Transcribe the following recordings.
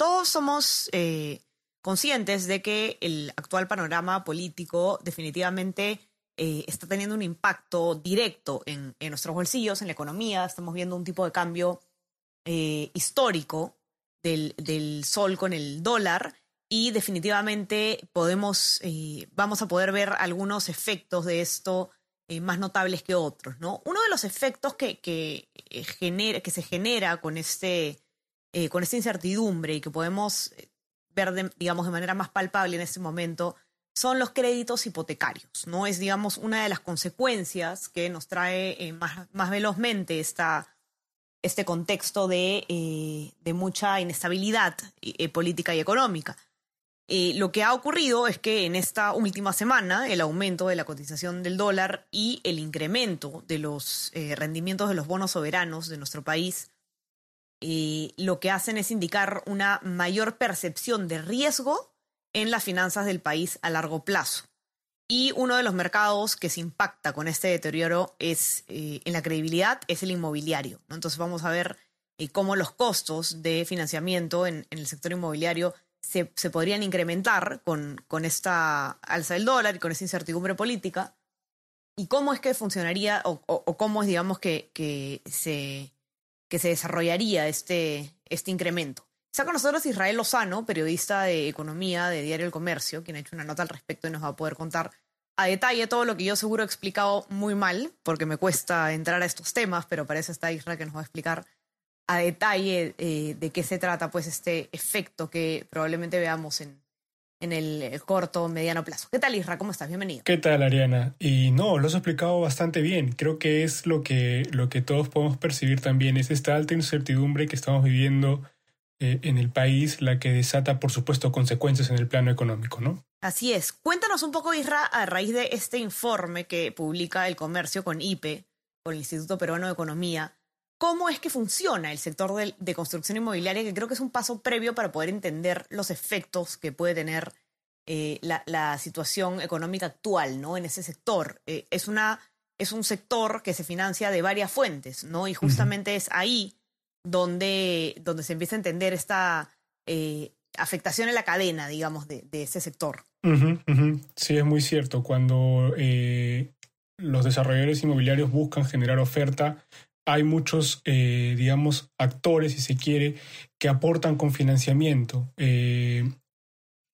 Todos somos eh, conscientes de que el actual panorama político definitivamente eh, está teniendo un impacto directo en, nuestros bolsillos, en la economía. Estamos viendo un tipo de cambio eh, histórico del, sol con el dólar y definitivamente podemos, vamos a poder ver algunos efectos de esto más notables que otros. ¿no? Uno de los efectos que, genera, que se genera con, este, eh, con esta incertidumbre y que podemos ver, de, digamos, de manera más palpable en este momento son los créditos hipotecarios. ¿no? Es, digamos, una de las consecuencias que nos trae eh, más, más velozmente esta, este contexto de, eh, de mucha inestabilidad eh, política y económica. Eh, lo que ha ocurrido es que en esta última semana el aumento de la cotización del dólar y el incremento de los eh, rendimientos de los bonos soberanos de nuestro país eh, lo que hacen es indicar una mayor percepción de riesgo en las finanzas del país a largo plazo. Y uno de los mercados que se impacta con este deterioro es eh, en la credibilidad es el inmobiliario. ¿no? Entonces vamos a ver eh, cómo los costos de financiamiento en, el sector inmobiliario se, podrían incrementar con, esta alza del dólar y con esta incertidumbre política, y cómo es que funcionaría o, cómo es, digamos, que, se, que se desarrollaría este, este incremento. Está con nosotros Israel Lozano, periodista de economía de Diario El Comercio, quien ha hecho una nota al respecto y nos va a poder contar a detalle todo lo que yo seguro he explicado muy mal, porque me cuesta entrar a estos temas, pero para eso está Israel que nos va a explicar a detalle eh, de qué se trata pues este efecto que probablemente veamos en, en el corto o mediano plazo. ¿Qué tal, Isra? ¿Cómo estás? Bienvenido. ¿Qué tal, Ariana? Y no, lo has explicado bastante bien. Creo que es lo que, lo que todos podemos percibir también, es esta alta incertidumbre que estamos viviendo eh, en el país, la que desata, por supuesto, consecuencias en el plano económico, ¿no? Así es. Cuéntanos un poco, Isra, a raíz de este informe que publica el comercio con IPE, con el Instituto Peruano de Economía, cómo es que funciona el sector de, de, construcción inmobiliaria, que creo que es un paso previo para poder entender los efectos que puede tener eh, la, la, situación económica actual ¿no? en ese sector. Eh, es, una, es un sector que se financia de varias fuentes, ¿no? Y justamente uh -huh. es ahí donde, donde se empieza a entender esta eh, afectación en la cadena, digamos, de, de ese sector. Uh -huh, uh -huh. Sí, es muy cierto. Cuando los desarrolladores inmobiliarios buscan generar oferta, hay muchos, eh, digamos, actores, si se quiere, que aportan con financiamiento. Eh,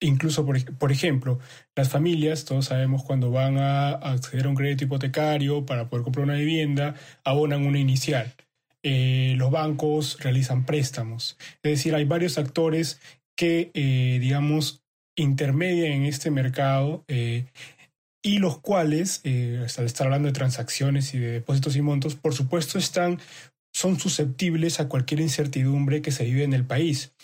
incluso, por, por, ejemplo, las familias, todos sabemos cuando van a acceder a un crédito hipotecario para poder comprar una vivienda, abonan una inicial. Eh, los bancos realizan préstamos. Es decir, hay varios actores que, digamos, intermedian en este mercado y los cuales, eh, al estar hablando de transacciones y de depósitos y montos, por supuesto están son susceptibles a cualquier incertidumbre que se vive en el país.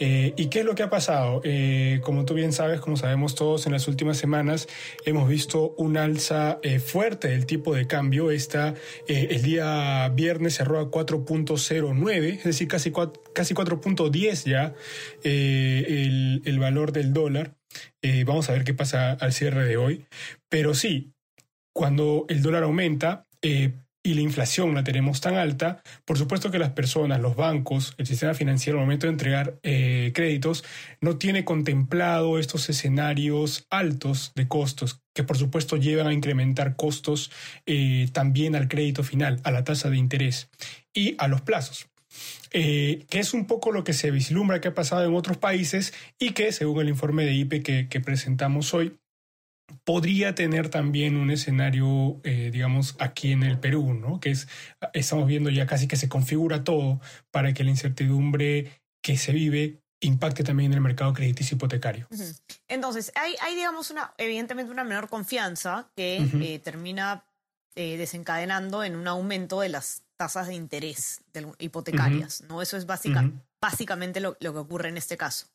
Eh, ¿Y qué es lo que ha pasado? Eh, como tú bien sabes, como sabemos todos, en las últimas semanas hemos visto un alza eh, fuerte del tipo de cambio. Esta, el día viernes cerró a 4.09, es decir, casi, casi 4.10 ya el, el, valor del dólar. Eh, vamos a ver qué pasa al cierre de hoy. Pero sí, cuando el dólar aumenta, eh, y la inflación la tenemos tan alta, por supuesto que las personas, los bancos, el sistema financiero al momento de entregar eh, créditos no tiene contemplado estos escenarios altos de costos que por supuesto llevan a incrementar costos también al crédito final, a la tasa de interés y a los plazos. Eh, que es un poco lo que se vislumbra que ha pasado en otros países y que, según el informe de IPE que, que presentamos hoy, podría tener también un escenario, eh, digamos, aquí en el Perú, ¿no? Que es, estamos viendo ya casi que se configura todo para que la incertidumbre que se vive impacte también en el mercado crediticio hipotecario. Uh -huh. Entonces, hay, hay, digamos, una, evidentemente una menor confianza que uh -huh. eh, termina eh, desencadenando en un aumento de las tasas de interés de, hipotecarias, uh -huh. ¿no? Eso es básica, básicamente lo, lo, que ocurre en este caso.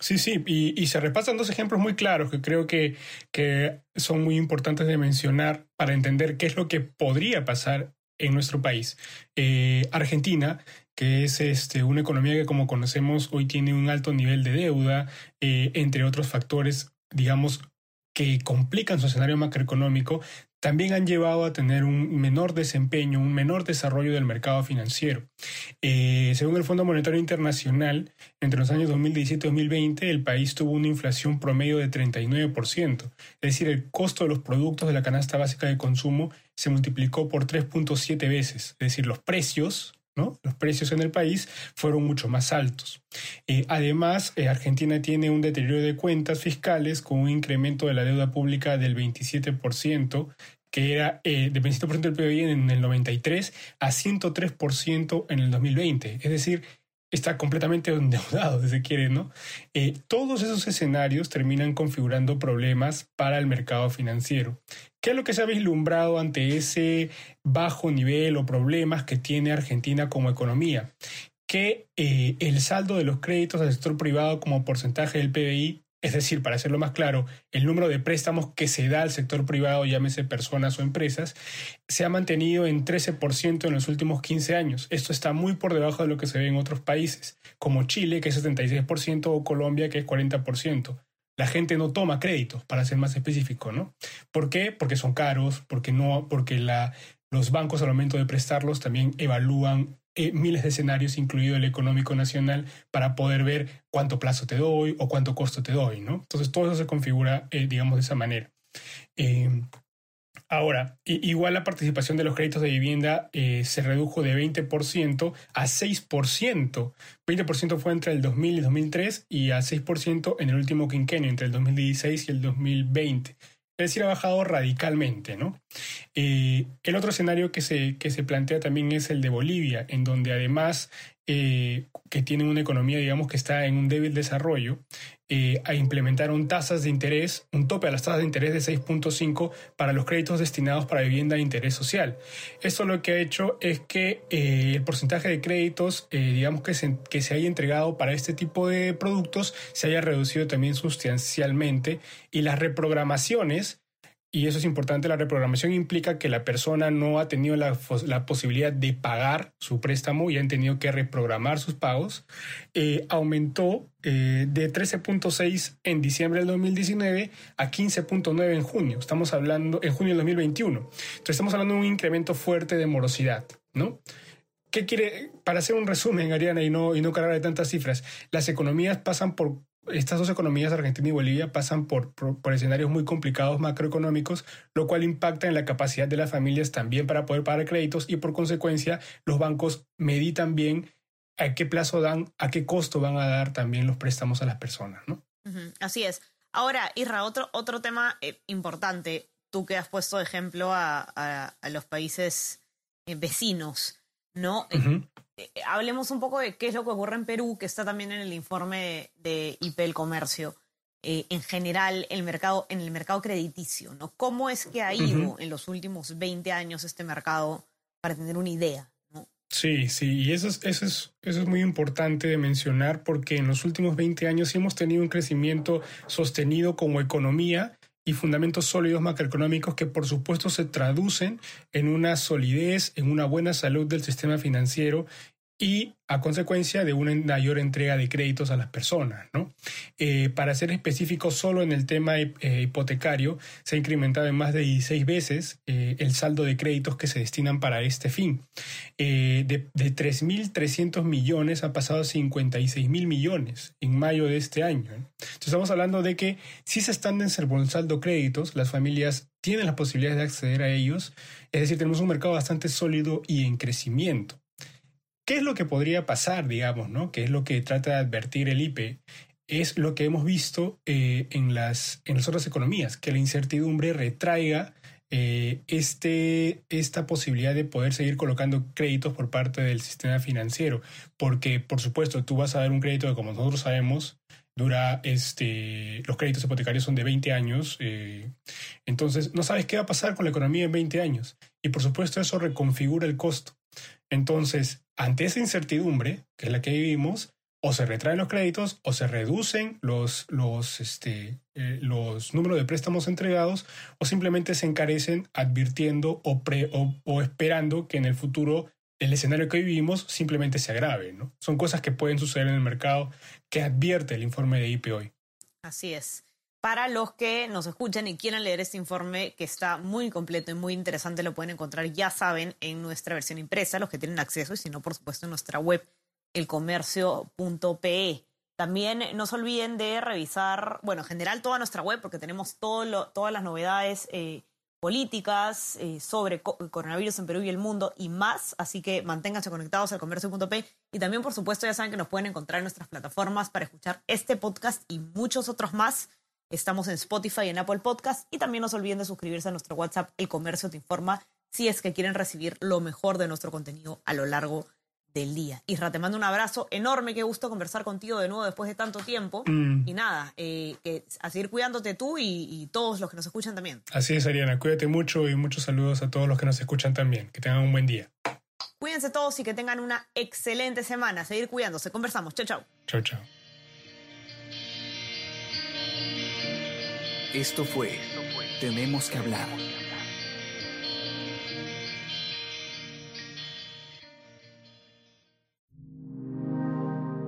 Sí, sí, y, se repasan dos ejemplos muy claros que creo que, que son muy importantes de mencionar para entender qué es lo que podría pasar en nuestro país. Eh, Argentina, que es este, una economía que como conocemos hoy tiene un alto nivel de deuda, eh, entre otros factores, digamos, que complican su escenario macroeconómico, también han llevado a tener un menor desempeño, un menor desarrollo del mercado financiero. Eh, según el Fondo Monetario Internacional, entre los años 2017 y 2020, el país tuvo una inflación promedio de 39%, es decir, el costo de los productos de la canasta básica de consumo se multiplicó por 3.7 veces, es decir, los precios los precios en el país fueron mucho más altos. Eh, además, eh, Argentina tiene un deterioro de cuentas fiscales con un incremento de la deuda pública del 27%, que era eh, del 27% del PIB en el 93 a 103% en el 2020. Es decir, está completamente endeudado, si se quiere, ¿no? todos esos escenarios terminan configurando problemas para el mercado financiero. ¿Qué es lo que se ha vislumbrado ante ese bajo nivel o problemas que tiene Argentina como economía? Que eh, el saldo de los créditos al sector privado como porcentaje del PBI, es decir, para hacerlo más claro, el número de préstamos que se da al sector privado, llámese personas o empresas, se ha mantenido en 13% en los últimos 15 años. Esto está muy por debajo de lo que se ve en otros países, como Chile, que es 76%, o Colombia, que es 40% la gente no toma créditos, para ser más específico, ¿no? ¿Por qué? Porque son caros, porque, no, porque los bancos al momento de prestarlos también evalúan eh, miles de escenarios, incluido el económico nacional, para poder ver cuánto plazo te doy o cuánto costo te doy, ¿no? Entonces todo eso se configura, eh, digamos, de esa manera. Eh, Ahora, igual la participación de los créditos de vivienda eh, se redujo de 20% a 6%. 20% fue entre el 2000 y el 2003 y a 6% en el último quinquenio, entre el 2016 y el 2020. Es decir, ha bajado radicalmente, ¿no? Eh, el otro escenario que se, que se plantea también es el de Bolivia, en donde además eh, que tiene una economía, digamos, que está en un débil desarrollo, eh, implementaron tasas de interés, un tope a las tasas de interés de 6.5 para los créditos destinados para vivienda de interés social. Esto lo que ha hecho es que eh, el porcentaje de créditos, digamos, que se, que se haya entregado para este tipo de productos se haya reducido también sustancialmente y las reprogramaciones y eso es importante, la reprogramación implica que la persona no ha tenido la, posibilidad de pagar su préstamo y han tenido que reprogramar sus pagos. Eh, aumentó eh, de 13.6 en diciembre del 2019 a 15.9 en junio. Estamos hablando en junio del 2021. Entonces estamos hablando de un incremento fuerte de morosidad, ¿no? ¿Qué quiere? Para hacer un resumen, Ariana, y no, y no cargar de tantas cifras, las economías pasan por estas dos economías, Argentina y Bolivia, pasan por, por, escenarios muy complicados macroeconómicos, lo cual impacta en la capacidad de las familias también para poder pagar créditos y por consecuencia los bancos meditan bien a qué plazo dan, a qué costo van a dar también los préstamos a las personas, ¿no? Así es. Ahora, Isra, otro, otro tema eh, importante, tú que has puesto de ejemplo a, los países eh, vecinos, ¿no? Eh, hablemos un poco de qué es lo que ocurre en Perú, que está también en el informe de, IP el Comercio. Eh, en general, el mercado, en el mercado crediticio, ¿no? ¿Cómo es que ha ido en los últimos 20 años este mercado para tener una idea? Sí, sí, y eso es, eso, es, eso es muy importante de mencionar porque en los últimos 20 años hemos tenido un crecimiento sostenido como economía y fundamentos sólidos macroeconómicos que por supuesto se traducen en una solidez, en una buena salud del sistema financiero y a consecuencia de una mayor entrega de créditos a las personas. ¿no? Eh, para ser específico solo en el tema eh, hipotecario, se ha incrementado en más de 16 veces eh, el saldo de créditos que se destinan para este fin. de, de 3.300 millones ha pasado a 56.000 millones en mayo de este año. Estamos hablando de que si se están desembolsando créditos, las familias tienen la posibilidad de acceder a ellos, es decir, tenemos un mercado bastante sólido y en crecimiento. ¿Qué es lo que podría pasar, digamos, ¿no? ¿Qué es lo que trata de advertir el IPE? Es lo que hemos visto eh, en, las, en otras economías, que la incertidumbre retraiga eh, este, esta posibilidad de poder seguir colocando créditos por parte del sistema financiero. Porque, por supuesto, tú vas a dar un crédito que, como nosotros sabemos, dura este, los créditos hipotecarios son de 20 años, eh, entonces no sabes qué va a pasar con la economía en 20 años. Y por supuesto eso reconfigura el costo. Entonces, ante esa incertidumbre, que es la que vivimos, o se retraen los créditos o se reducen los, los, este, eh, los números de préstamos entregados o simplemente se encarecen advirtiendo o, pre, o, esperando que en el futuro el escenario que vivimos simplemente se agrave. ¿no? Son cosas que pueden suceder en el mercado que advierte el informe de IP hoy. Así es. Para los que nos escuchan y quieran leer este informe, que está muy completo y muy interesante, lo pueden encontrar, ya saben, en nuestra versión impresa, los que tienen acceso, y si no, por supuesto, en nuestra web elcomercio.pe. También no se olviden de revisar, bueno, en general toda nuestra web, porque tenemos todo todas las novedades eh, políticas eh, sobre coronavirus en Perú y el mundo y más. Así que manténganse conectados al comercio.p. Y también, por supuesto, ya saben que nos pueden encontrar en nuestras plataformas para escuchar este podcast y muchos otros más. Estamos en Spotify y en Apple Podcast. Y también no se olviden de suscribirse a nuestro WhatsApp, El Comercio Te Informa, si es que quieren recibir lo mejor de nuestro contenido a lo largo de del día. Isra, te mando un abrazo enorme, qué gusto conversar contigo de nuevo después de tanto tiempo. Mm. Y nada, eh, que a seguir cuidándote tú y, todos los que nos escuchan también. Así es, Ariana, cuídate mucho y muchos saludos a todos los que nos escuchan también. Que tengan un buen día. Cuídense todos y que tengan una excelente semana. Seguir cuidándose. Conversamos. Chao, chao. Chao, chao. Esto fue Tenemos que hablar